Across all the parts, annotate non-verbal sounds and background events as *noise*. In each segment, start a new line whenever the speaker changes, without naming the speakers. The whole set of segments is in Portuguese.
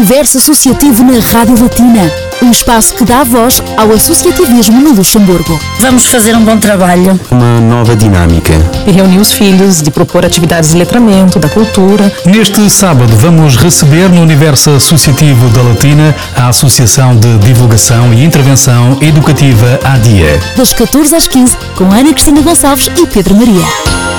Universo Associativo na Rádio Latina. Um espaço que dá voz ao associativismo no Luxemburgo.
Vamos fazer um bom trabalho.
Uma nova dinâmica.
E reunir os filhos, de propor atividades de letramento, da cultura.
Neste sábado vamos receber no Universo Associativo da Latina a Associação de Divulgação e Intervenção Educativa ADIA.
Das 14 às 15, com Ana Cristina Gonçalves e Pedro Maria.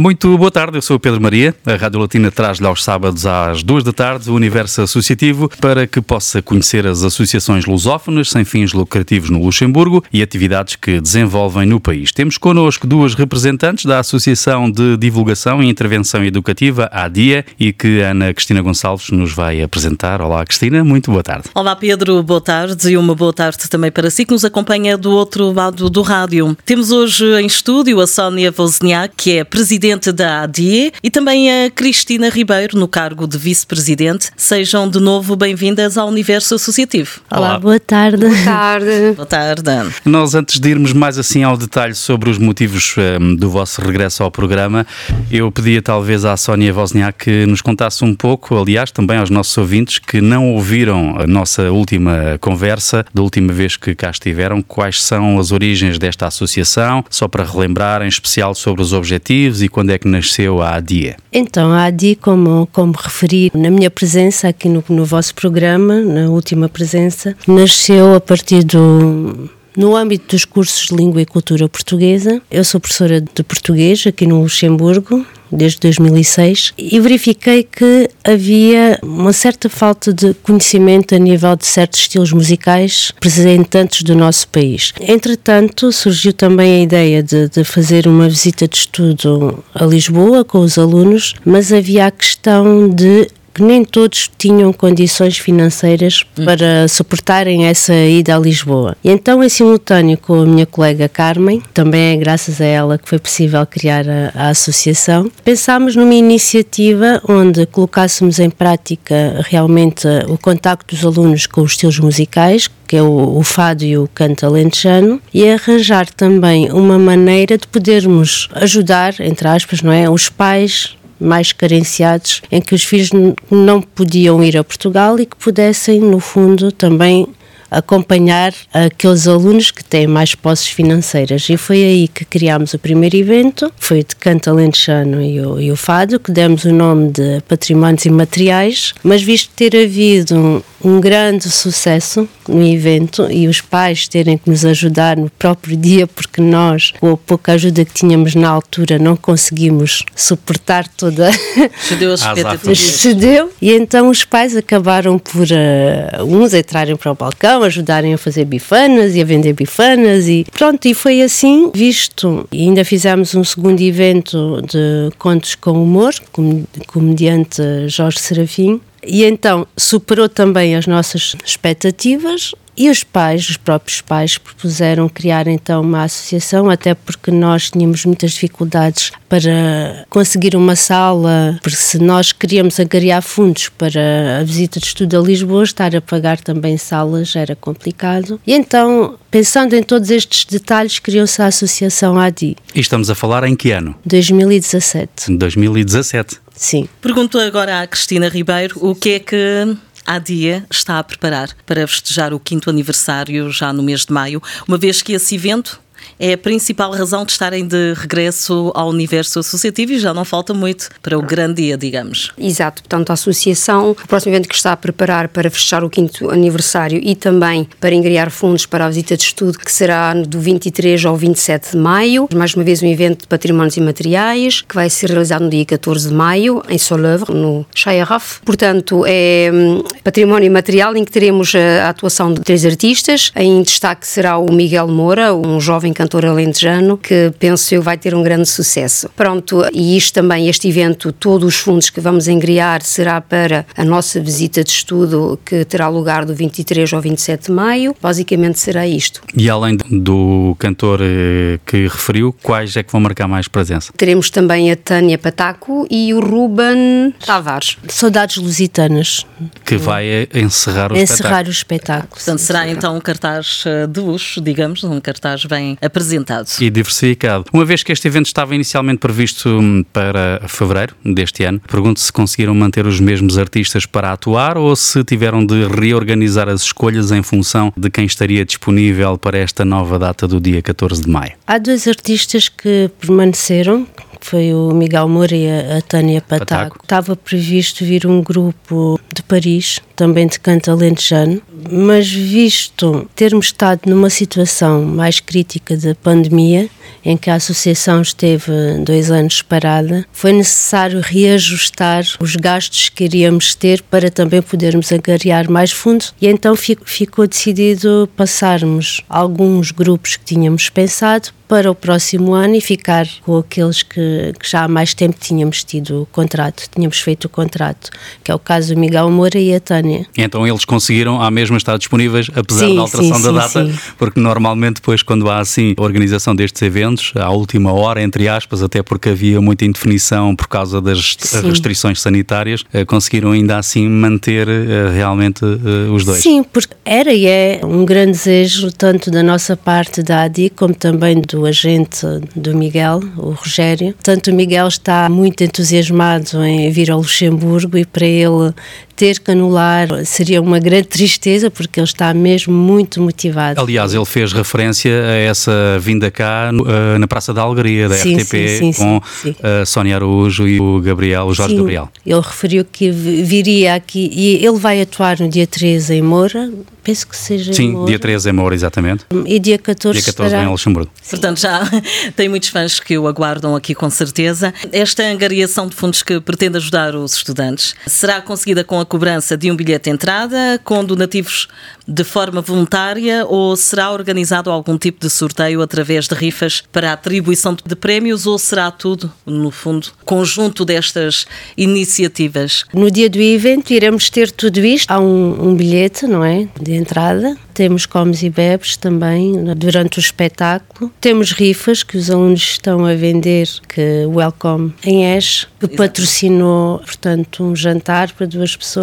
Muito boa tarde, eu sou o Pedro Maria. A Rádio Latina traz-lhe aos sábados às duas da tarde o Universo Associativo para que possa conhecer as associações lusófonas sem fins lucrativos no Luxemburgo e atividades que desenvolvem no país. Temos connosco duas representantes da Associação de Divulgação e Intervenção Educativa, ADIA, e que Ana Cristina Gonçalves nos vai apresentar. Olá, Cristina, muito boa tarde.
Olá, Pedro, boa tarde e uma boa tarde também para si que nos acompanha do outro lado do rádio. Temos hoje em estúdio a Sónia Wozniak, que é presidente presidente da ADIE, e também a Cristina Ribeiro, no cargo de vice-presidente. Sejam de novo bem-vindas ao Universo Associativo.
Olá, Olá, boa tarde.
Boa tarde. *laughs*
Boa tarde.
Nós, antes de irmos mais assim ao detalhe sobre os motivos um, ehm, do vosso regresso ao programa, eu pedia talvez à Sónia Wozniak que nos contasse um pouco, aliás, também aos nossos ouvintes que não ouviram a nossa última conversa, da última vez que cá estiveram, quais são as origens desta associação, só para relembrar, em especial sobre os objetivos e quando é que nasceu a ADIA?
Então, a ADIA, como, como referi na minha presença aqui no, no vosso programa, na última presença, nasceu a partir do no âmbito dos cursos de Língua e Cultura Portuguesa, eu sou professora de português aqui no Luxemburgo desde 2006 e verifiquei que havia uma certa falta de conhecimento a nível de certos estilos musicais representantes do nosso país. Entretanto, surgiu também a ideia de, de fazer uma visita de estudo a Lisboa com os alunos, mas havia a questão de que nem todos tinham condições financeiras hum. para suportarem essa ida a Lisboa. E então, em simultâneo com a minha colega Carmen, também é graças a ela que foi possível criar a, a associação, pensámos numa iniciativa onde colocássemos em prática realmente o contacto dos alunos com os estilos musicais, que é o, o fado e o canto alentejano, e arranjar também uma maneira de podermos ajudar, entre aspas, não é, os pais mais carenciados, em que os filhos não podiam ir a Portugal e que pudessem, no fundo, também acompanhar aqueles alunos que têm mais posses financeiras. E foi aí que criámos o primeiro evento, foi de canto alentejano e o, e o fado, que demos o nome de Patrimónios Imateriais, mas visto ter havido um, grande sucesso no evento e os pais terem que nos ajudar no próprio dia, porque nós, com a pouca ajuda que tínhamos na altura, não conseguimos suportar toda. *laughs*
Cedeu as expectativas.
Cedeu. E então os pais acabaram por uh, uns entrarem para o balcão, ajudarem a fazer bifanas e a vender bifanas e pronto, e foi assim visto. E ainda fizemos um segundo evento de contos com humor, com comediante Jorge Serafim, e então superou também as nossas expectativas e os pais, os próprios pais, propuseram criar então uma associação, até porque nós tínhamos muitas dificuldades para conseguir uma sala, porque se nós queríamos angariar fundos para a visita de estudo a Lisboa, estar a pagar também salas era complicado. E então, pensando em todos estes detalhes, criou-se a Associação ADI.
E estamos a falar em que ano?
2017.
2017.
Sim.
Pergunto agora à Cristina Ribeiro o que é que há dia está a preparar para festejar o quinto aniversário já no mês de maio, uma vez que esse evento é a principal razão de estarem de regresso ao universo associativo e já não falta muito para o grande dia, digamos.
Exato, portanto, a associação, o próximo evento que está a preparar para fechar o quinto aniversário e também para ingrear fundos para a visita de estudo, que será do 23 ao 27 de maio. Mais uma vez, um evento de patrimónios imateriais, que vai ser realizado no dia 14 de maio, em Solevre, no Chayaraf. Portanto, é hum, património imaterial em que teremos a atuação de três artistas. Em destaque será o Miguel Moura, um jovem cantor alentejano, que penso eu vai ter um grande sucesso. Pronto, e isto também, este evento, todos os fundos que vamos engriar será para a nossa visita de estudo que terá lugar do 23 ao 27 de maio. Basicamente será isto.
E além do cantor eh, que referiu, quais é que vão marcar mais presença?
Teremos também a Tânia Pataco e o Ruben Tavares.
Saudades Lusitanas.
Que vai eh, encerrar o
encerrar
espetáculo.
o espetáculo.
Portanto, será então um cartaz eh, de luxo, digamos, um cartaz bem apresentado.
E diversificado. Uma vez que este evento estava inicialmente previsto hum, para fevereiro deste ano, pergunto se conseguiram manter os mesmos artistas para atuar ou se tiveram de reorganizar as escolhas em função de quem estaria disponível para esta nova data do dia 14 de maio.
Há dois artistas que permaneceram, foi o Miguel Moura e a Tânia Pataco. Pataco. Estava previsto vir um grupo de Paris, também de canto alentejano, mas visto termos estado numa situação mais crítica da pandemia, em que a associação esteve dois anos parada, foi necessário reajustar os gastos que iríamos ter para também podermos angariar mais fundos e então ficou decidido passarmos alguns grupos que tínhamos pensado para o próximo ano e ficar com aqueles que, que, já há mais tempo tínhamos tido o contrato, tínhamos feito o contrato, que é o caso do Miguel Moura e a Tânia.
Então eles conseguiram à mesma estar disponíveis, apesar sim, da alteração sim, da sim, data, porque normalmente depois quando há assim a organização destes eventos, à última hora, entre aspas, até porque havia muita indefinição por causa das restrições sanitárias, eh, conseguiram ainda assim manter eh, realmente eh, os dois.
Sim, porque era e é um grande desejo tanto da nossa parte da ADI como também do agente do Miguel, o Rogério. Tanto o Miguel está muito entusiasmado em vir ao Luxemburgo e para ele ter que anular seria uma grande tristeza porque ele está mesmo muito motivado.
Aliás, ele fez referência a essa vinda cá uh, na Praça da Alegria da sim, RTP sim, sim, com a uh, Sónia Araújo e o Gabriel, o Jorge Gabriel.
Ele referiu que viria aqui e ele vai atuar no dia 13 em Moura, penso que seja
Sim,
Moura.
dia 13 em Moura, exatamente.
E dia 14
Dia 14 estará... em Luxemburgo.
Portanto, já *laughs* tem muitos fãs que o aguardam aqui com certeza. Esta angariação de fundos que pretende ajudar os estudantes será conseguida com a cobrança de um bilhete de entrada, com donativos de forma voluntária ou será organizado algum tipo de sorteio através de rifas para atribuição de prémios ou será tudo, no fundo, conjunto destas iniciativas?
No dia do evento iremos ter tudo isto. Há um, um bilhete, não é? De entrada temos comes e bebes também durante o espetáculo. Temos rifas que os alunos estão a vender, que o Welcome em Ash, que patrocinou, portanto, um jantar para duas pessoas,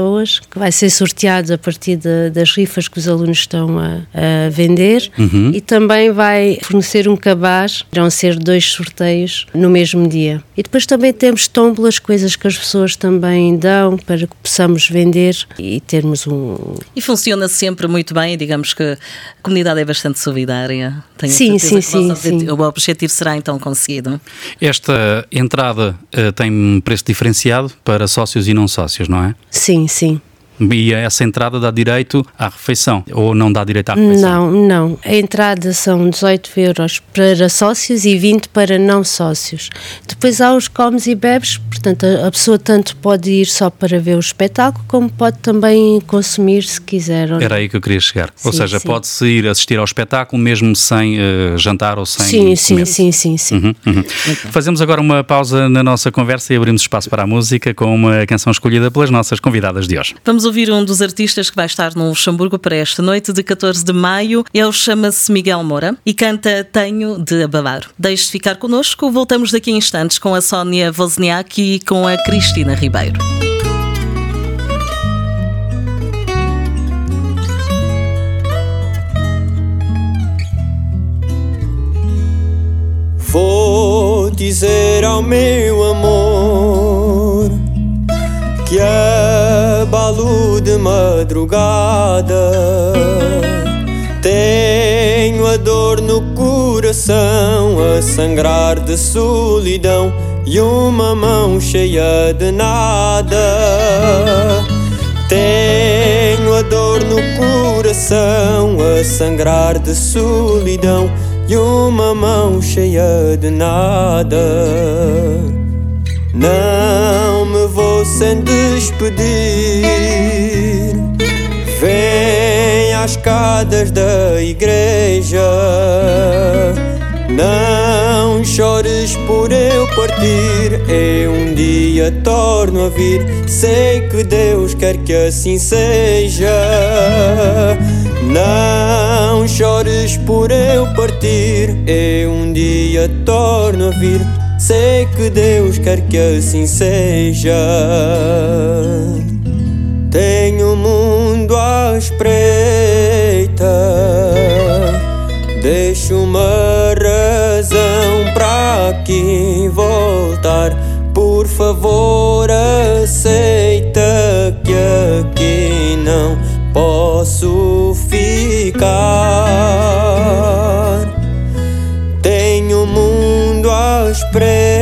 que vai ser sorteado a partir de, das rifas que os alunos estão a, a vender uhum. e também vai fornecer um cabaz, irão ser dois sorteios no mesmo dia. E depois também temos tómbolas, coisas que as pessoas também dão para que possamos vender e termos um...
E funciona sempre muito bem, digamos que a comunidade é bastante solidária.
Tenho sim, sim, sim, sim.
O objetivo será então conseguido.
Esta entrada uh, tem preço diferenciado para sócios e não sócios, não é?
Sim, sim.
E essa entrada dá direito à refeição ou não dá direito à refeição?
Não, não. A entrada são 18 euros para sócios e 20 para não sócios. Depois há os comes e bebes, portanto a pessoa tanto pode ir só para ver o espetáculo como pode também consumir se quiser.
Era aí que eu queria chegar. Sim, ou seja, pode-se ir assistir ao espetáculo mesmo sem uh, jantar ou sem
Sim, sim, sim, sim, sim.
Uhum, uhum. Fazemos agora uma pausa na nossa conversa e abrimos espaço para a música com uma canção escolhida pelas nossas convidadas de hoje.
Vamos ouvir um dos artistas que vai estar no Luxemburgo para esta noite de 14 de maio. Ele chama-se Miguel Moura e canta Tenho de Abalar. Deixe de ficar connosco, voltamos daqui a instantes com a Sónia Wozniak e com a Cristina Ribeiro.
Vou dizer ao meu amor que abalo de madrugada. Tenho a dor no coração, a sangrar de solidão e uma mão cheia de nada. Tenho a dor no coração, a sangrar de solidão e uma mão cheia de nada. Não me vou sem despedir. Vem às escadas da igreja. Não chores por eu partir. Eu um dia torno a vir. Sei que Deus quer que assim seja. Não chores por eu partir. Eu um dia torno a vir. Sei que Deus quer que assim seja. Tenho o mundo à espreita. Deixo uma razão para aqui voltar. Por favor, aceita que aqui não posso ficar. À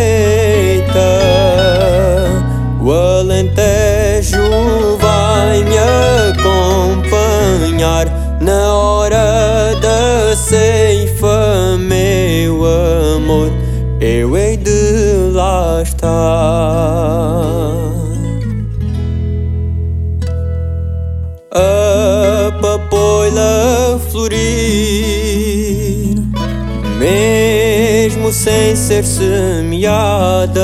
ser semeada.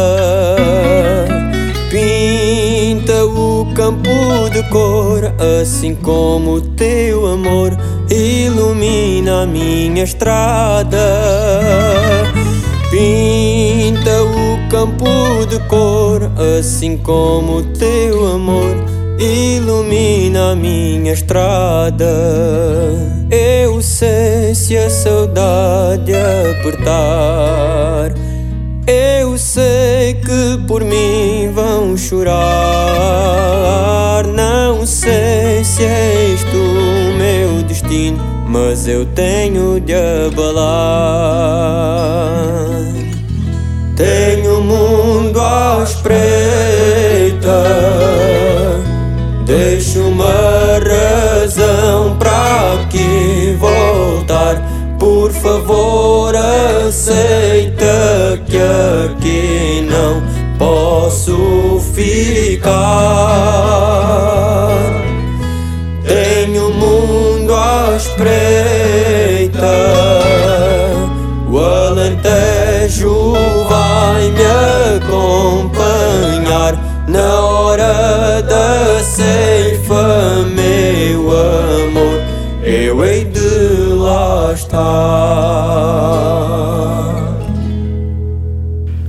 Pinta o campo de cor, assim como o teu amor ilumina a minha estrada. Pinta o campo de cor, assim como o teu amor ilumina a minha estrada. Eu sei se a saudade apertar. Eu sei que por mim vão chorar. Não sei se é isto o meu destino, mas eu tenho de abalar. Tenho o mundo à espreita Deixo uma razão favor, aceita que aqui não posso ficar. Tenho o mundo à espreita, lá estar.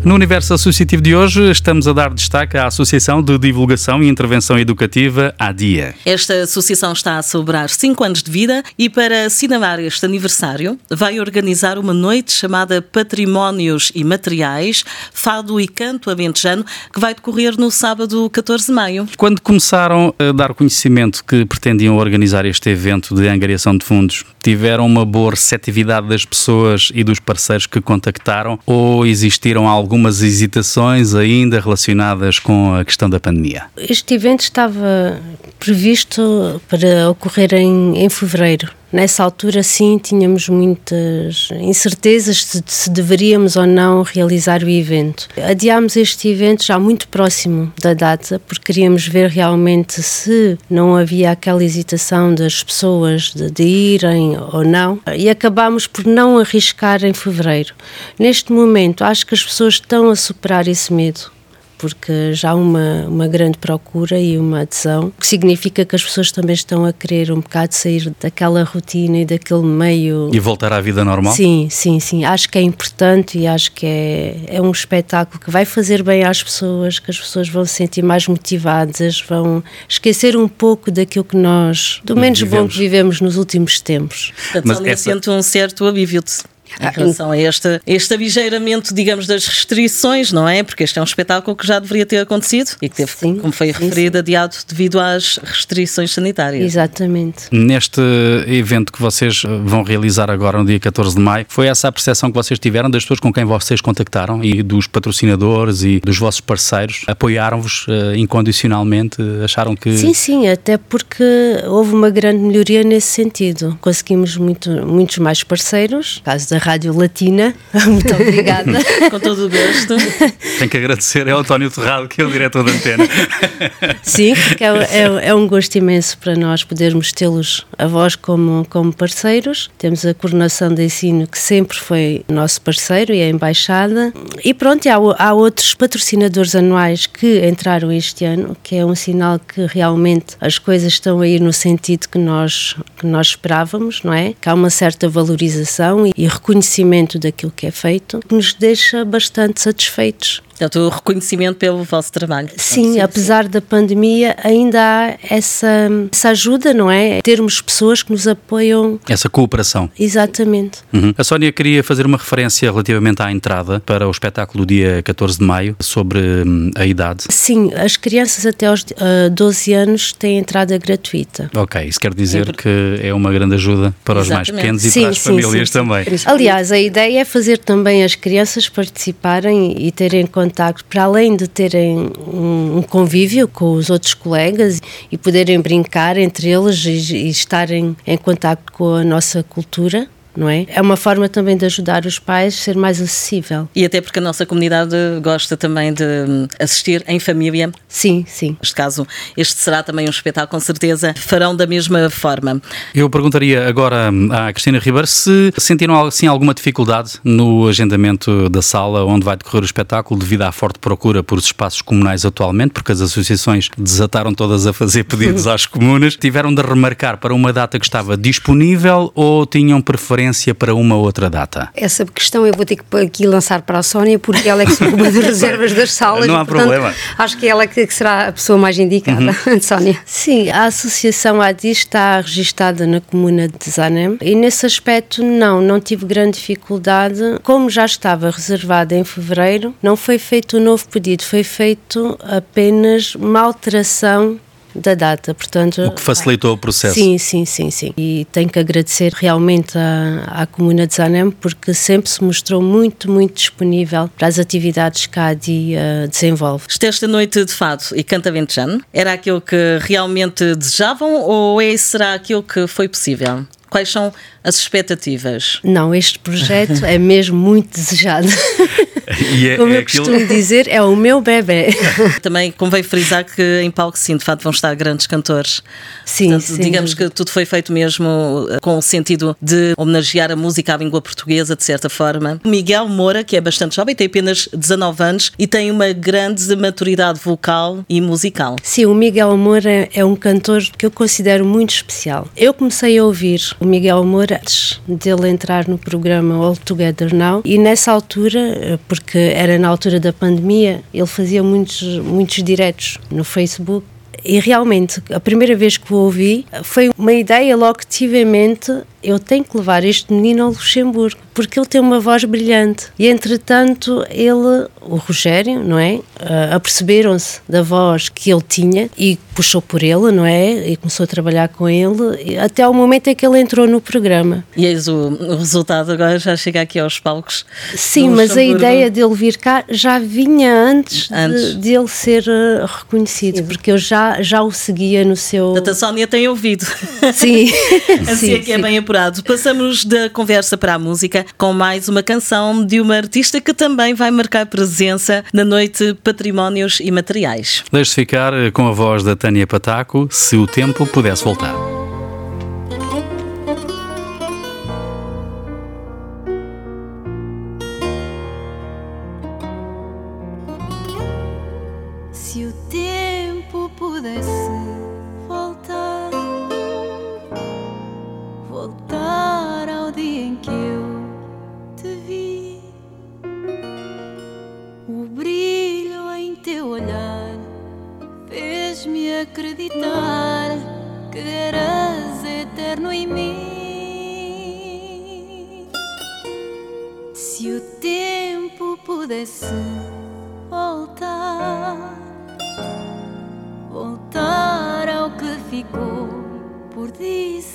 No universo associativo de hoje, estamos a dar destaque à Associação de Divulgação e Intervenção Educativa ADIA.
Esta associação está a celebrar 5 anos de vida e, para assinalar este aniversário, vai organizar uma noite chamada Patrimónios e Materiais, Fado e Canto Aventejano, que vai decorrer no sábado 14 de maio.
Quando começaram a dar conhecimento que pretendiam organizar este evento de angariação de fundos, tiveram uma boa receptividade das pessoas e dos parceiros que contactaram ou existiram algumas hesitações ainda relacionadas com a questão da pandemia?
Este evento estava previsto para ocorrer em, em fevereiro. Nessa altura, sim, tínhamos muitas incertezas de se deveríamos ou não realizar o evento. Adiámos este evento já muito próximo da data, porque queríamos ver realmente se não havia aquela hesitação das pessoas de, de irem ou não, e acabámos por não arriscar em fevereiro. Neste momento, acho que as pessoas estão a superar esse medo porque já há uma, uma grande procura e uma adesão, o que significa que as pessoas também estão a querer um bocado sair daquela rotina e daquele meio.
E voltar à vida normal?
Sim, sim, sim. Acho que é importante e acho que é, é um espetáculo que vai fazer bem às pessoas, que as pessoas vão se sentir mais motivadas, vão esquecer um pouco daquilo que nós, do menos vivemos. bom que vivemos nos últimos tempos.
Portanto, Mas essa... sente um certo alívio em relação a este, este abigeiramento, digamos, das restrições, não é? Porque este é um espetáculo que já deveria ter acontecido e que teve, sim, como foi sim, referido, sim. adiado devido às restrições sanitárias.
Exatamente.
Neste evento que vocês vão realizar agora no dia 14 de maio, foi essa a percepção que vocês tiveram das pessoas com quem vocês contactaram e dos patrocinadores e dos vossos parceiros? Apoiaram-vos uh, incondicionalmente? Acharam que.
Sim, sim, até porque houve uma grande melhoria nesse sentido. Conseguimos muito, muitos mais parceiros, caso da Rádio Latina. *laughs* Muito obrigada. *laughs*
Com todo o gosto.
Tenho que agradecer ao António Terrado, que é o diretor da antena. *laughs*
Sim, porque é, é, é um gosto imenso para nós podermos tê-los a vós como, como parceiros. Temos a coordenação de ensino, que sempre foi nosso parceiro, e a embaixada. E pronto, há, há outros patrocinadores anuais que entraram este ano, que é um sinal que realmente as coisas estão a ir no sentido que nós, que nós esperávamos, não é? Que há uma certa valorização e, e reconhecimento daquilo que é feito, que nos deixa bastante satisfeitos.
Portanto, o reconhecimento pelo vosso trabalho.
Sim, apesar da pandemia, ainda há essa, essa ajuda, não é? Termos pessoas que nos apoiam.
Essa cooperação.
Exatamente.
Uhum. A Sónia queria fazer uma referência relativamente à entrada para o espetáculo dia 14 de maio sobre hum, a idade.
Sim, as crianças até aos uh, 12 anos têm entrada gratuita.
Ok, isso quer dizer sim, que é uma grande ajuda para Exatamente. os mais pequenos e sim, para as sim, famílias também.
Aliás, a ideia é fazer também as crianças participarem e terem para além de terem um, um convívio com os outros colegas e poderem brincar entre eles e, e estarem em contacto com a nossa cultura não é? É uma forma também de ajudar os pais a ser mais acessível.
E até porque a nossa comunidade gosta também de hum, assistir em família.
Sim, sim.
Neste caso, este será também um espetáculo, com certeza farão da mesma forma.
Eu perguntaria agora hum, à Cristina Ribeiro se sentiram assim alguma dificuldade no agendamento da sala onde vai decorrer o espetáculo devido à forte procura por espaços comunais atualmente, porque as associações desataram todas a fazer pedidos *laughs* às comunas. Tiveram de remarcar para uma data que estava disponível ou tinham preferência preferência para uma outra data?
Essa questão eu vou ter que aqui lançar para a Sónia, porque ela é que se ocupa das *laughs* reservas das salas.
Não há
portanto,
problema.
Acho que ela que será a pessoa mais indicada, uhum. *laughs* Sónia.
Sim, a Associação ADI está registada na comuna de Zanem e nesse aspecto não, não tive grande dificuldade. Como já estava reservada em fevereiro, não foi feito um novo pedido, foi feito apenas uma alteração da data, portanto...
O que facilitou o processo.
Sim, sim, sim, sim. E tenho que agradecer realmente à, à Comuna de Zanem porque sempre se mostrou muito, muito disponível para as atividades que a ADI uh, desenvolve.
Esta noite de fado e canta ventejano, era aquilo que realmente desejavam ou é, será aquilo que foi possível? Quais são as expectativas?
Não, este projeto é mesmo muito desejado. *laughs*
É, *laughs*
Como
é
eu aquilo... costumo dizer, é o meu bebê. *laughs*
Também convém frisar que em palco sim, de facto vão estar grandes cantores.
Sim,
Portanto,
sim.
Digamos que tudo foi feito mesmo eh, com o sentido de homenagear a música à língua portuguesa, de certa forma. Miguel Moura, que é bastante jovem, tem apenas 19 anos e tem uma grande maturidade vocal e musical.
Sim, o Miguel Moura é um cantor que eu considero muito especial. Eu comecei a ouvir o Miguel Moura antes dele entrar no programa All Together Now e nessa altura, eh, porque era na altura da pandemia, ele fazia muitos, muitos diretos no Facebook. E realmente, a primeira vez que o ouvi, foi uma ideia logo que tive em mente eu tenho que levar este menino ao Luxemburgo, porque ele tem uma voz brilhante. E entretanto, ele, o Rogério, não é? Uh, aperceberam-se da voz que ele tinha e puxou por ele, não é? E começou a trabalhar com ele, até ao momento em que ele entrou no programa.
E eis o, o resultado agora já chega aqui aos palcos.
Sim, mas a ideia dele vir cá já vinha antes, antes. De, de, ele ser uh, reconhecido, sim. porque eu já, já o seguia no seu.
A Sónia tem ouvido.
Sim. *laughs*
assim
sim,
é que é bem Passamos da conversa para a música com mais uma canção de uma artista que também vai marcar presença na noite Patrimónios e Materiais.
Deixe ficar com a voz da Tânia Pataco, se o tempo pudesse voltar.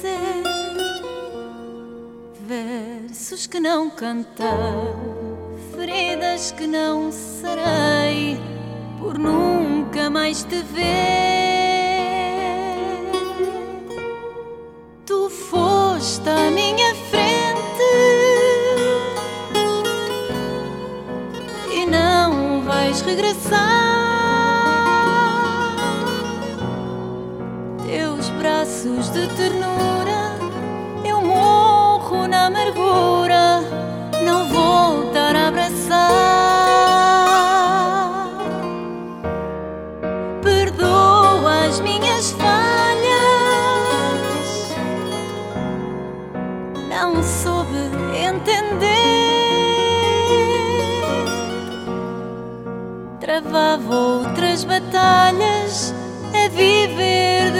Dizer, versos que não cantei, feridas que não serei por nunca mais te ver. Tu foste à minha frente e não vais regressar. De ternura, eu morro na amargura, não voltar a abraçar. minhas falhas. Não soube entender travava outras batalhas a viver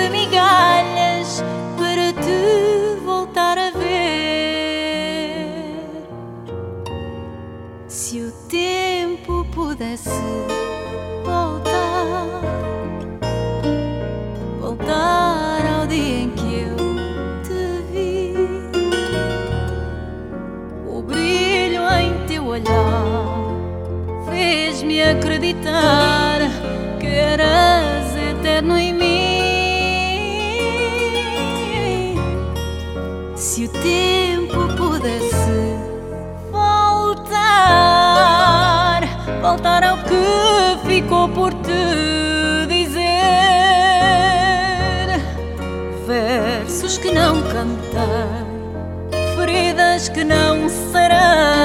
fez-me acreditar que eras eterno em mim. Se o tempo pudesse voltar, voltar ao que ficou por te dizer, versos que não cantei, feridas que não nunca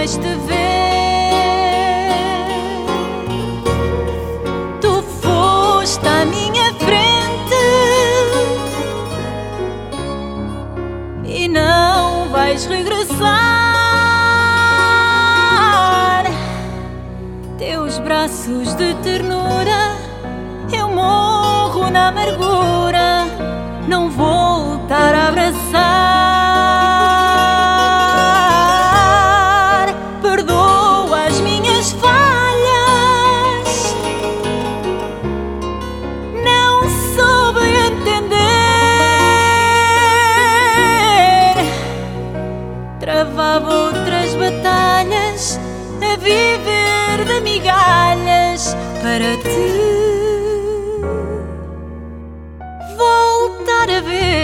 mais te ver. Tu foste à minha frente e não vais regressar. Teus braços de ternura, eu morro na amargura, não voltar a abraçar. Voltar a ver.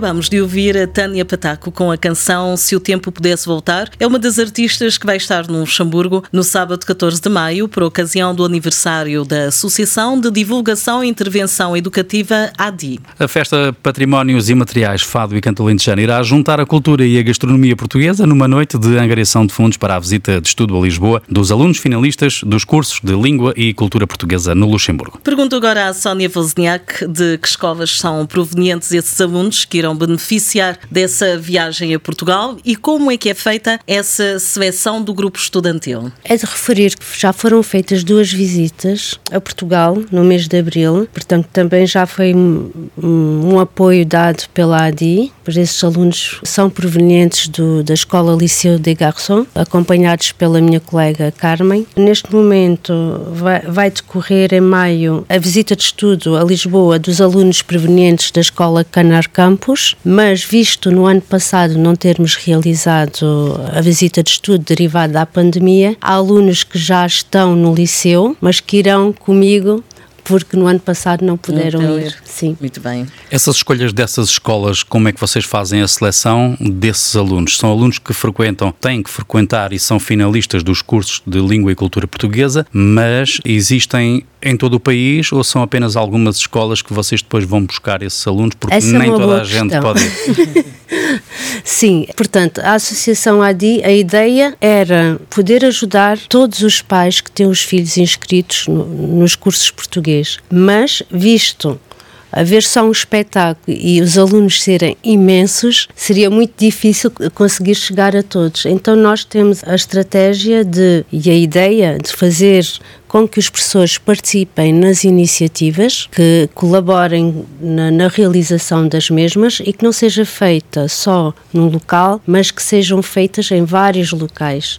Acabamos de ouvir a Tânia Pataco com a canção Se o Tempo Pudesse Voltar. É uma das artistas que vai estar no Luxemburgo no sábado 14 de maio, por ocasião do aniversário da Associação de Divulgação e Intervenção Educativa ADI.
A festa Patrimónios Imateriais Fado e Canto Alentejano irá juntar a cultura e a gastronomia portuguesa numa noite de angariação de fundos para a visita de estudo a Lisboa dos alunos finalistas dos cursos de Língua e Cultura Portuguesa no Luxemburgo.
Pergunto agora à Sónia Wozniak de que escolas são provenientes esses alunos que irão beneficiar dessa viagem a Portugal e como é que é feita essa seleção do grupo estudantil.
É de referir que já foram feitas duas visitas a Portugal no mês de abril, portanto, também já foi um, apoio dado pela ADI, pois esses alunos são provenientes do, da Escola Liceu de Garçon, acompanhados pela minha colega Carmen. Neste momento vai, vai decorrer em maio a visita de estudo a Lisboa dos alunos provenientes da Escola Canar Campus, mas visto no ano passado não termos realizado a visita de estudo derivada da pandemia, há alunos que já estão no liceu, mas que irão comigo porque no ano passado não puderam
Não
ir. Sim.
Muito bem.
Essas escolhas dessas escolas, como é que vocês fazem a seleção desses alunos? São alunos que frequentam, têm que frequentar e são finalistas dos cursos de Língua e Cultura Portuguesa, mas existem em todo o país ou são apenas algumas escolas que vocês depois vão buscar esses alunos? Porque
Essa é
nem
uma
toda a gente pode ir. *laughs*
Sim, portanto, a Associação ADI, a ideia era poder ajudar todos os pais que têm os filhos inscritos no- nos cursos português, mas visto haver só um espetáculo e os alunos serem imensos, seria muito difícil conseguir chegar a todos. Então nós temos a estratégia de e a ideia de fazer com que os professores participem nas iniciativas, que colaborem na, na realização das mesmas e que não seja feita só num local, mas que sejam feitas em vários locais.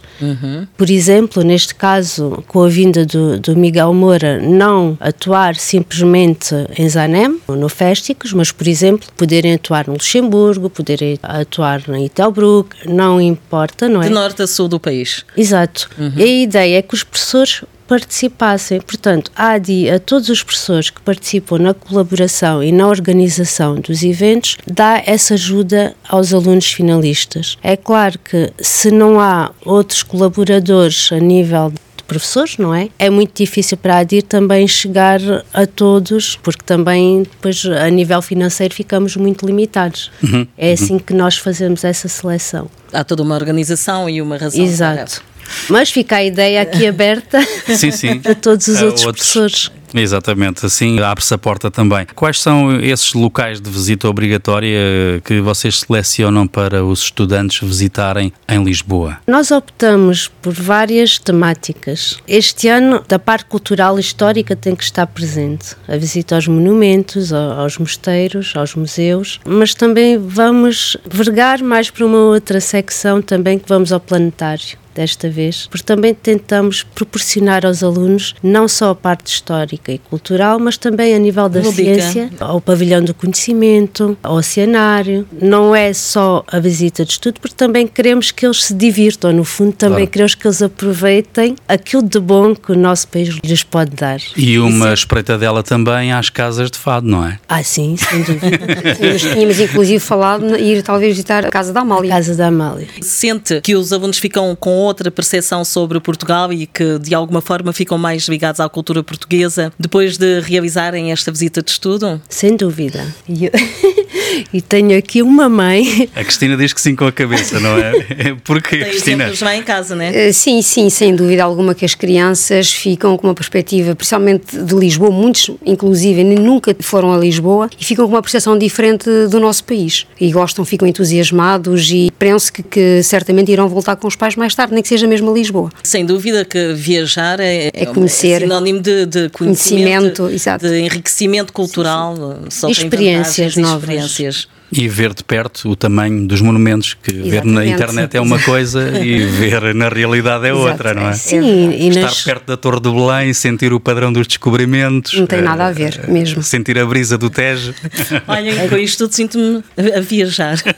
Por exemplo, neste caso, com a vinda do, do Miguel Moura, não atuar simplesmente em Zanem, no Fésticos, mas, por exemplo, poderem atuar no Luxemburgo, poderem atuar em Itelbruck, não importa, não é?
De norte a sul do país.
Exato. E a ideia é que os professores participassem. Portanto, a ADI, a todos os professores que participam na colaboração e na organização dos eventos, dá essa ajuda aos alunos finalistas. É claro que se não há outros colaboradores a nível de professores, não é? É muito difícil para a ADIR também chegar a todos, porque também depois a nível financeiro ficamos muito limitados. Uhum. É assim que nós fazemos essa seleção.
Há toda uma organização e uma razão.
Exato. Mas fica a ideia aqui *laughs* aberta
sim, sim.
a todos os a outros, outros professores.
Exatamente, assim abre-se a porta também. Quais são esses locais de visita obrigatória que vocês selecionam para os estudantes visitarem em Lisboa?
Nós optamos por várias temáticas. Este ano, da parte cultural e histórica tem que estar presente. A visita aos monumentos, aos mosteiros, aos museus, mas também vamos vergar mais para uma outra secção também que vamos ao planetário desta vez, porque também tentamos proporcionar aos alunos não só a parte histórica e cultural, mas também a nível da ciência, ao pavilhão do conhecimento, ao oceanário. Não é só a visita de estudo, porque também queremos que eles se divirtam, no fundo, também claro. queremos que eles aproveitem aquilo de bom que o nosso país lhes pode dar.
E uma Isso. espreitadela também às casas de fado, não é?
Ah, sim, sem dúvida. *laughs*
Nós tínhamos inclusive falado de ir talvez visitar a Casa da Amália.
A Casa da Amália.
Sente que os alunos ficam com outra percepção sobre Portugal e que de alguma forma ficam mais ligados à cultura portuguesa depois de realizarem esta visita de estudo?
Sem dúvida. E, eu... *laughs* e tenho aqui uma mãe.
A Cristina diz que sim com a cabeça, não é? *laughs* Porque,
Tem
Cristina?
lá em casa, não é?
Uh, sim, sim, sem dúvida alguma que as crianças ficam com uma perspectiva, principalmente de Lisboa, muitos, inclusive, nunca foram a Lisboa e ficam com uma percepção diferente do nosso país. E gostam, ficam entusiasmados e penso que, que certamente irão voltar com os pais mais tarde, nem que seja mesmo a Lisboa.
Sem dúvida que viajar é,
é conhecer,
é sinónimo de, de conhecimento,
conhecimento
de enriquecimento cultural,
sim, sim. experiências novas. Experiências.
E ver de perto o tamanho dos monumentos, que Exatamente. ver na internet é uma coisa e *laughs* ver na realidade é outra, não é?
Sim,
e Estar nas... perto da Torre de Belém, sentir o padrão dos descobrimentos.
Não tem nada a ver, eh, mesmo.
Sentir a brisa do Tejo. *laughs*
Olha, com isto tudo sinto-me a viajar. *laughs*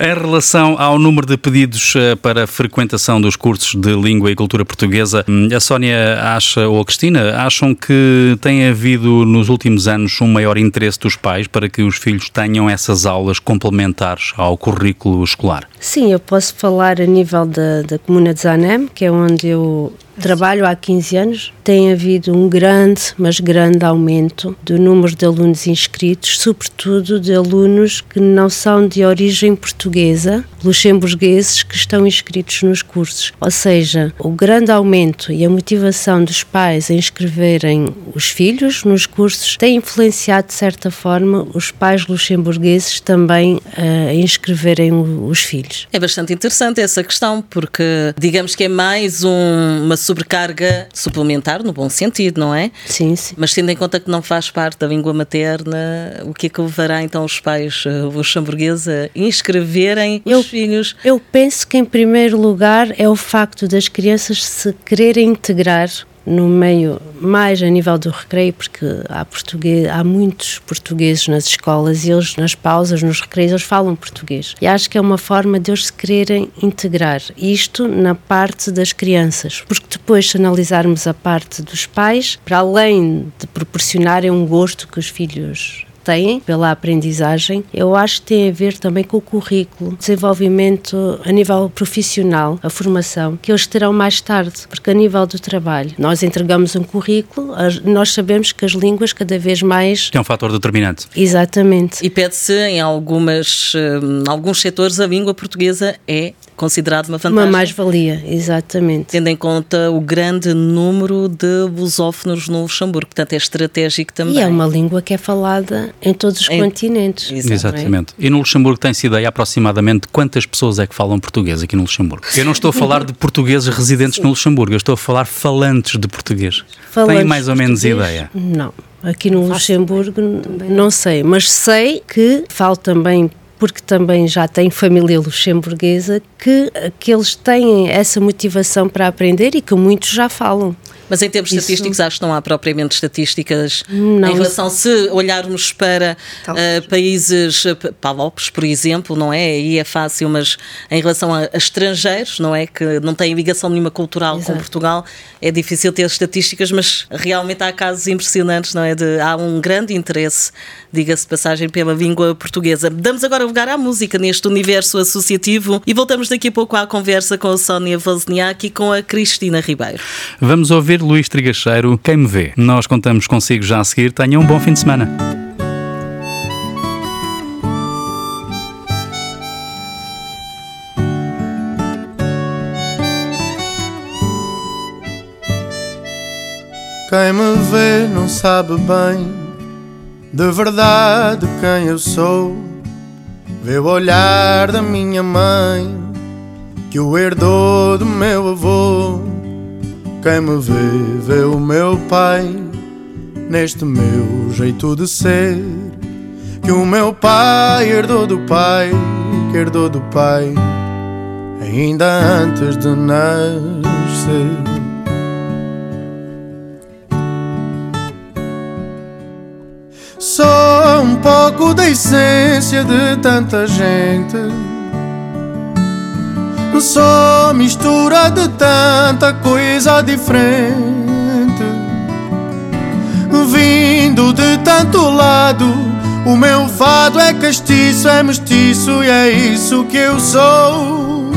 em relação ao número de pedidos eh, para frequentação dos cursos de língua e cultura portuguesa, hum, a Sónia acha, ou a Cristina, acham que tem havido nos últimos anos um maior interesse dos pais pais para que os filhos tenham essas aulas complementares ao currículo escolar?
Sim, eu posso falar a nível da, da Comuna de Zanem, que é onde eu trabalho há 15 anos, tem havido um grande, mas grande aumento do número de alunos inscritos, sobretudo de alunos que não são de origem portuguesa, luxemburgueses que estão inscritos nos cursos. Ou seja, o grande aumento e a motivação dos pais em inscreverem os filhos nos cursos tem influenciado, de certa forma, os pais luxemburgueses também a inscreverem os filhos.
É bastante interessante essa questão, porque digamos que é mais um, uma sobrecarga suplementar, no bom sentido, não é?
Sim, sim.
Mas tendo em conta que não faz parte da língua materna, o que é que levará então os pais uh, luxemburgueses a inscreverem
eu,
os filhos?
Eu penso que, em primeiro lugar, é o facto das crianças se quererem integrar no meio, mais a nível do recreio, porque há, português, há muitos portugueses nas escolas e eles, nas pausas, nos recreios, eles falam português. E acho que é uma forma de eles se quererem integrar. Isto na parte das crianças, porque depois, se analisarmos a parte dos pais, para além de proporcionarem um gosto que os filhos têm pela aprendizagem, eu acho que tem a ver também com o currículo, desenvolvimento a nível profissional, a formação, que eles terão mais tarde, porque a nível do trabalho, nós entregamos um currículo, nós sabemos que as línguas cada vez mais...
Que é um fator determinante.
Exatamente.
E pede-se em algumas, em eh, alguns setores a língua portuguesa é considerado uma vantagem.
Uma mais-valia, exatamente.
Tendo em conta o grande número de lusófonos no Luxemburgo, portanto é estratégico também.
E é uma língua que é falada em todos os em... continentes.
Exatamente. E no Luxemburgo tem-se ideia aproximadamente quantas pessoas é que falam português aqui no Luxemburgo? Eu não estou a falar de portugueses residentes no Luxemburgo, eu estou a falar falantes de português. Falantes Tem mais ou menos ideia?
Não. Aqui no Luxemburgo não sei, mas sei que falo também porque também já tem família luxemburguesa, que, que eles têm essa motivação para aprender e que muitos já falam.
Mas em termos
Isso-
estatísticos, acho que não há propriamente estatísticas
Não,
em relação, se olharmos para uh, países, P- Palopes, por exemplo, não é? Aí é fácil, mas em relação a, a estrangeiros, não é? Que não têm ligação nenhuma cultural com
Exato.
Portugal, é difícil ter estatísticas, mas realmente há casos impressionantes, não é? De, há um grande interesse, diga-se de passagem, pela língua portuguesa. Damos agora lugar à música neste universo associativo e voltamos daqui a pouco à conversa com a Sónia Wozniak e com a Cristina Ribeiro.
Vamos ouvir Luís Trigacheiro, Quem Me Vê. Nós contamos consigo já a seguir. Tenha um bom fim de semana.
Quem me vê não sabe bem de verdade quem eu sou. Vê o olhar da minha mãe que o herdou do meu avô. Quem me vê, vê o meu pai neste meu jeito de ser. Que o meu pai herdou do pai, que herdou do pai, ainda antes de nascer. Só um pouco da essência de tanta gente. Só mistura de tanta coisa diferente. Vindo de tanto lado, o meu fado é castiço, é mestiço e é isso que eu sou.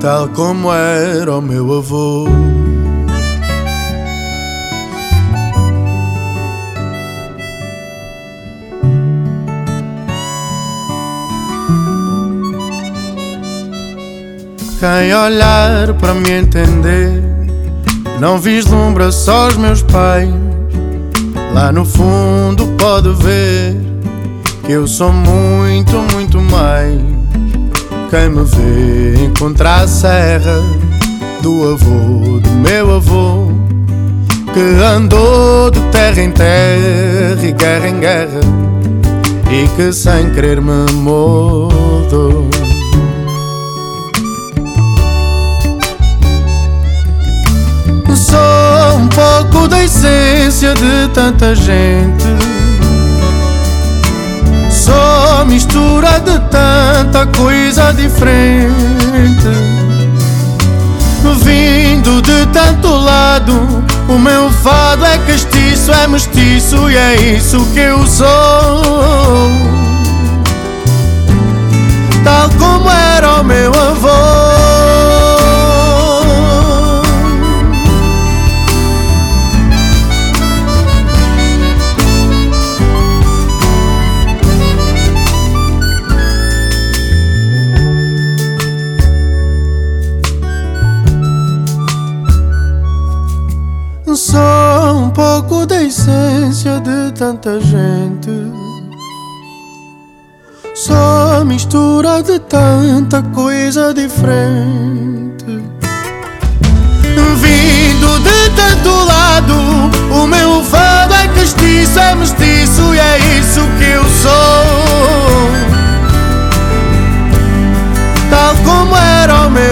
Tal como era o meu avô. Quem olhar para me entender. Não vislumbra só os meus pais. Lá no fundo pode ver Que eu sou muito, muito mais. Quem me vê encontra a serra Do avô, do meu avô Que andou de terra em terra e guerra em guerra E que sem querer me mudou Só um pouco da essência de tanta gente. Só mistura de tanta coisa diferente. Vindo de tanto lado, o meu fado é castiço, é mestiço e é isso que eu sou. Tal como era o meu avô. De tanta coisa diferente. Vindo de tanto lado, o meu fado é castiço, é mestiço e é isso que eu sou. Tal como era o meu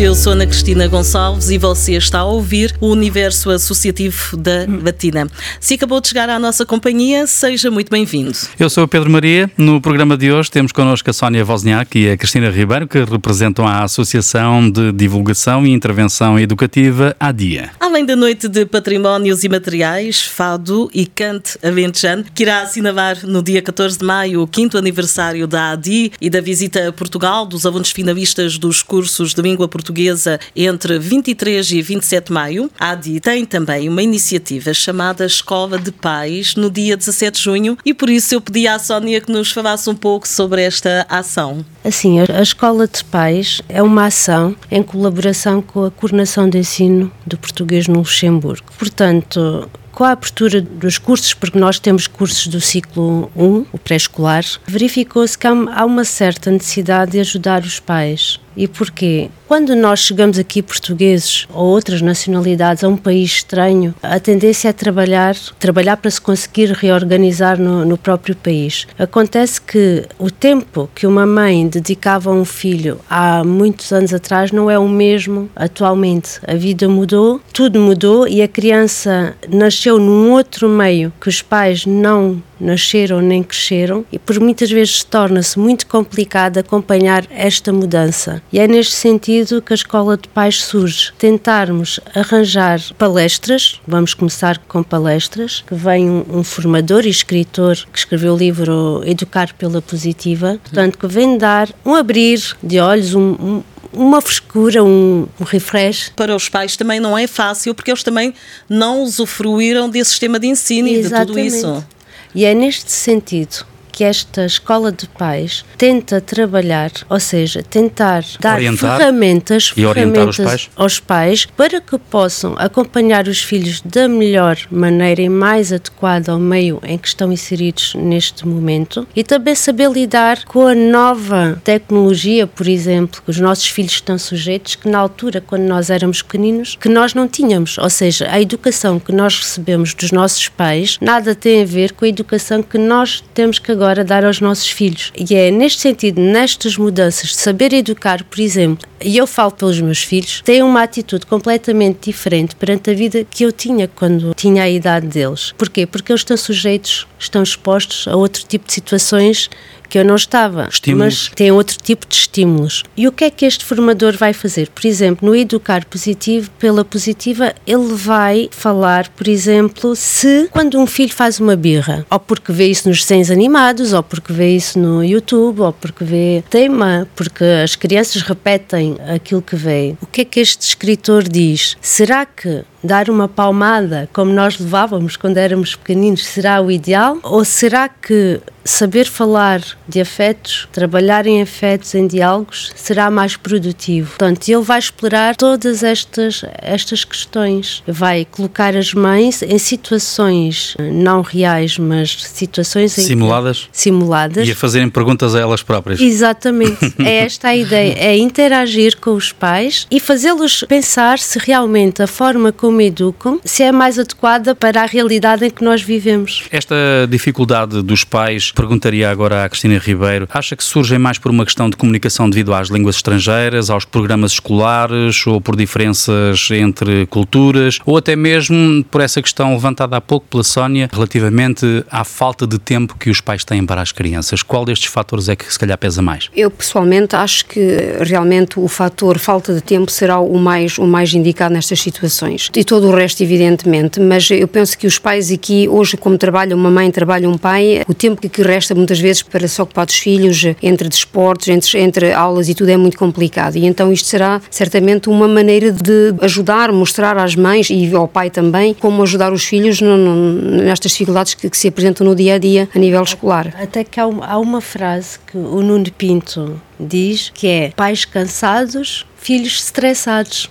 tarde, eu sou Ana Cristina Gonçalves e você está a ouvir o Universo Associativo da Batina. Se acabou de chegar à nossa companhia, seja muito bem-vindo.
Eu sou o Pedro Maria. No programa de hoje temos connosco a Sónia Wozniak e a Cristina Ribeiro, que representam a Associação de Divulgação e Intervenção Educativa ADIA.
Além da noite de patrimónios e materiais, Fado e Cante Aventejano, que irá assinalar no dia 14 de maio o quinto aniversário da ADI e da visita a Portugal dos alunos finalistas dos cursos de língua portuguesa entre 23 e 27 de maio. A ADI tem também uma iniciativa chamada Escola de Pais no dia 17 de junho e por isso eu pedi à Sónia que nos falasse um pouco sobre esta ação.
Assim, a Escola de Pais é uma ação em colaboração com a Coordenação de Ensino do Português no Luxemburgo. Portanto, com a abertura dos cursos, porque nós temos cursos do ciclo 1, o pré-escolar, verificou-se que há uma certa necessidade de ajudar os pais E porquê? Quando nós chegamos aqui, portugueses ou outras nacionalidades, a um país estranho, a tendência é trabalhar, trabalhar para se conseguir reorganizar no, no próprio país. Acontece que o tempo que uma mãe dedicava a um filho há muitos anos atrás não é o mesmo atualmente. A vida mudou, tudo mudou e a criança nasceu num outro meio que os pais não nasceram nem cresceram e por muitas vezes torna-se muito complicado acompanhar esta mudança. E é neste sentido que a Escola de Pais surge. Tentarmos arranjar palestras, vamos começar com palestras, que vem um, um formador e escritor que escreveu o livro Educar pela Positiva, portanto, que vem dar um abrir de olhos, um, um uma frescura, um, um refresh.
Para os pais também não é fácil, porque eles também não usufruíram desse sistema de ensino Exatamente. e de tudo isso.
E é neste sentido que esta escola de pais tenta trabalhar, ou seja, tentar dar orientar ferramentas, ferramentas pais. aos pais para que possam acompanhar os filhos da melhor maneira e mais adequada ao meio em que estão inseridos neste momento e também saber lidar com a nova tecnologia, por exemplo, que os nossos filhos estão sujeitos, que na altura, quando nós éramos pequeninos, que nós não tínhamos, ou seja, a educação que nós recebemos dos nossos pais nada tem a ver com a educação que nós temos que agora agora dar aos nossos filhos. E é neste sentido, nestas mudanças de saber educar, por exemplo, e eu falo pelos meus filhos, têm uma atitude completamente diferente perante a vida que eu tinha quando tinha a idade deles. Porquê? Porque eles estão sujeitos, estão expostos a outro tipo de situações que eu não estava, estímulos. mas tem outro tipo de estímulos. E o que é que este formador vai fazer? Por exemplo, no Educar Positivo, pela Positiva, ele vai falar, por exemplo, se quando um filho faz uma birra, ou porque vê isso nos desenhos animados, ou porque vê isso no YouTube, ou porque vê tema, porque as crianças repetem aquilo que vê. O que é que este escritor diz? Será que dar uma palmada como nós levávamos quando éramos pequeninos será o ideal? Ou será que saber falar de afetos, trabalhar em afetos, em diálogos, será mais produtivo? Portanto, ele vai explorar todas estas, estas questões. Vai colocar as mães em situações não reais, mas situações
simuladas.
simuladas.
E a fazerem perguntas a elas próprias.
Exatamente. *laughs* é esta a ideia, é interagir com os pais e fazê-los pensar se realmente a forma como educam, se é mais adequada para a realidade em que nós vivemos.
Esta dificuldade dos pais, perguntaria agora à Cristina Ribeiro, acha que surgem mais por uma questão de comunicação devido às línguas estrangeiras, aos programas escolares ou por diferenças entre culturas ou até mesmo por essa questão levantada há pouco pela Sónia relativamente à falta de tempo que os pais têm para as crianças? Qual destes fatores é que se calhar pesa mais?
Eu pessoalmente acho que realmente o fator falta de tempo será o mais, o mais indicado nestas situações e todo o resto, evidentemente, mas eu penso que os pais aqui, hoje, como trabalha uma mãe, trabalha um pai, o tempo que resta muitas vezes para se ocupar dos filhos, entre desportos, entre, entre aulas e tudo, é muito complicado. E então isto será certamente uma maneira de ajudar, mostrar às mães e ao pai também, como ajudar os filhos no, no, nestas dificuldades que, que, se apresentam no dia a dia a nível escolar.
Até que há uma, há uma frase que o Nuno Pinto diz que é pais cansados, filhos estressados.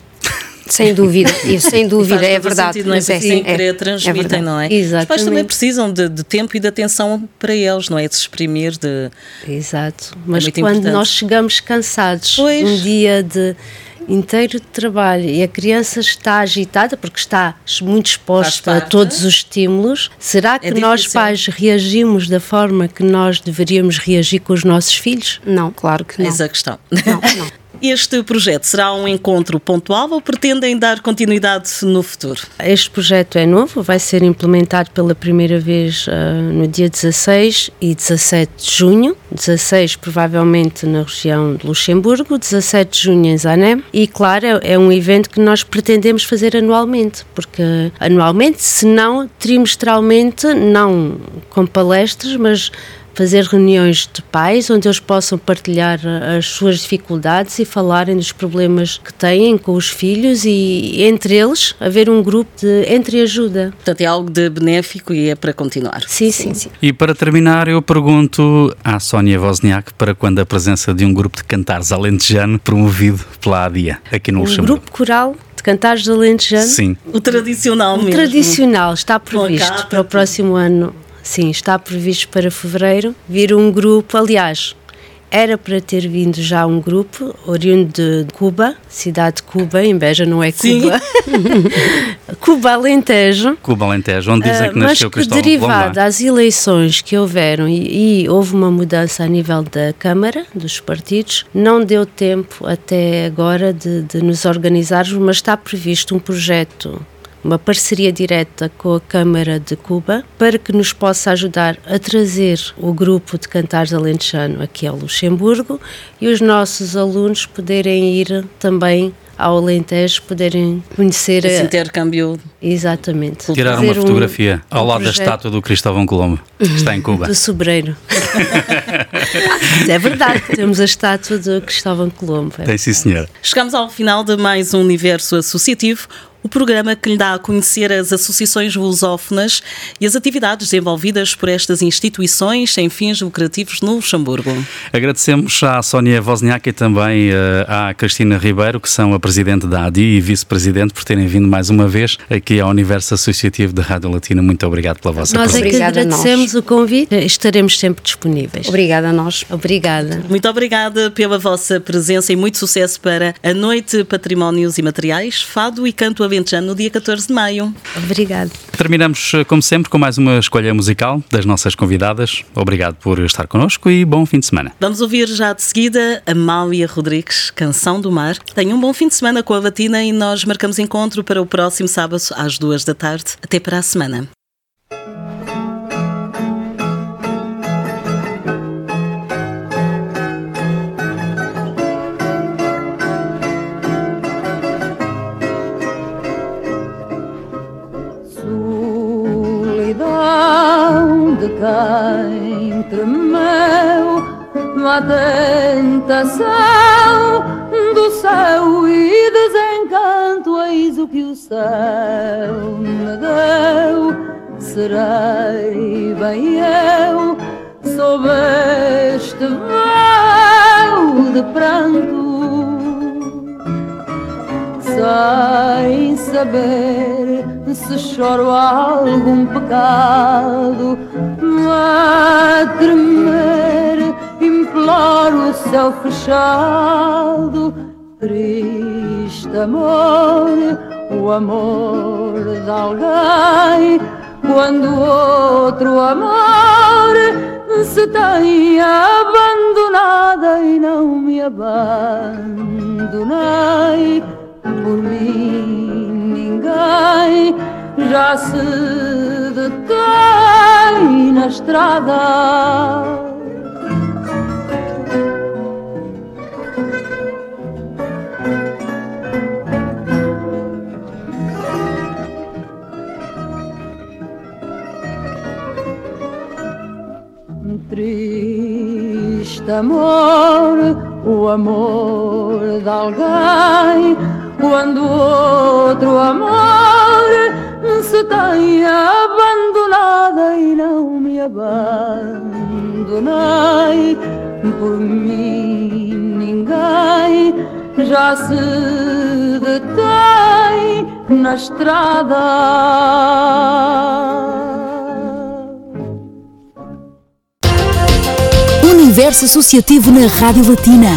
*laughs*
Sem dúvida, isso sem dúvida, é verdade. Sentido,
não é? Sim, é, querer transmitem, é não é?
Exatamente.
Os pais também precisam de, de, tempo e de atenção para eles, não é? De se exprimir, de...
Exato, é mas é quando importante. nós chegamos cansados, pois. um dia de inteiro de trabalho e a criança está agitada porque está muito exposta a todos os estímulos, será que é nós pais reagimos da forma que nós deveríamos reagir com os nossos filhos?
Não, claro que não.
Eis a questão. Não, não. *laughs* Este projeto será um encontro pontual ou pretendem dar continuidade no futuro?
Este projeto é novo, vai ser implementado pela primeira vez uh, no dia 16 e 17 de junho. 16 provavelmente na região de Luxemburgo, 17 de junho em Zanem. E claro, é, é um evento que nós pretendemos fazer anualmente, porque anualmente, se não trimestralmente, não com palestras, mas fazer reuniões de pais onde eles possam partilhar as suas dificuldades e falarem dos problemas que têm com os filhos e entre eles haver um grupo de entreajuda.
Portanto, é algo de benéfico e é para continuar.
Sim, sim. sim.
E para terminar, eu pergunto à Sónia Wozniak para quando a presença de um grupo de cantares alentejano promovido pela ADIA aqui no um Luxemburgo.
Um grupo coral de cantares alentejano?
Sim.
O tradicional
o
mesmo.
O tradicional está previsto para o próximo ano Sim, está previsto para fevereiro vir um grupo. Aliás, era para ter vindo já um grupo oriundo de Cuba, cidade de Cuba, em Beja não é Cuba. *laughs* Cuba Alentejo.
Cuba Alentejo, onde dizem que uh, nasceu
mas que Cristóvão derivado das eleições que houveram e, e houve uma mudança a nível da Câmara, dos partidos, não deu tempo até agora de, de nos organizarmos, mas está previsto um projeto uma parceria direta com a Câmara de Cuba para que nos possa ajudar a trazer o grupo de cantares alentejano aqui ao Luxemburgo e os nossos alunos poderem ir também ao Alentejo poderem conhecer
esse intercâmbio.
Exatamente.
Tirar uma fotografia um, ao lado da estátua do Cristóvão Colombo, que está em Cuba. *laughs*
Do sobreiro. é verdade, temos a estátua do Cristóvão Colombo.
É Tem sim, senhor.
Chegamos ao final de mais um universo associativo o programa que lhe dá a conhecer as associações lusófonas e as atividades desenvolvidas por estas instituições sem fins lucrativos no Luxemburgo.
Agradecemos à Sónia Wozniak e também eh, à Cristina Ribeiro, que são a presidente da ADI e vice-presidente, por terem vindo mais uma vez aqui ao Universo Associativo da Rádio Latina. Muito obrigado pela vossa
nós
presença.
Nós é que agradecemos o convite, estaremos sempre disponíveis.
Obrigada a nós.
Obrigada.
Muito obrigada pela vossa presença e muito sucesso para a Noite Patrimónios e Materiais, Fado e Canto Alentejano no dia 14 de maio.
Obrigado.
Terminamos, eh, como sempre, com mais uma escolha musical das nossas convidadas. Obrigado por estar connosco e bom fim de semana.
Vamos ouvir já de seguida Amália Rodrigues, Canção do Mar. Tenha um bom fim de semana com a Latina e nós marcamos encontro para o próximo sábado às duas da tarde. Até para a semana.
Quem tremeu na tentação do céu e desencanto, eis o que o céu me deu. Serei bem eu sob este véu de pranto, sem saber se choro algum pecado. A tremer, imploro o céu fechado, triste amor, o amor de alguém, quando outro amor se tem abandonada e não me abandonei por mim ninguém já se detém na estrada. Triste amor, o amor de alguém, quando outro amor se tem abandonada e não me abandonei por mim ninguém já se detém na estrada.
Universo Associativo na Rádio Latina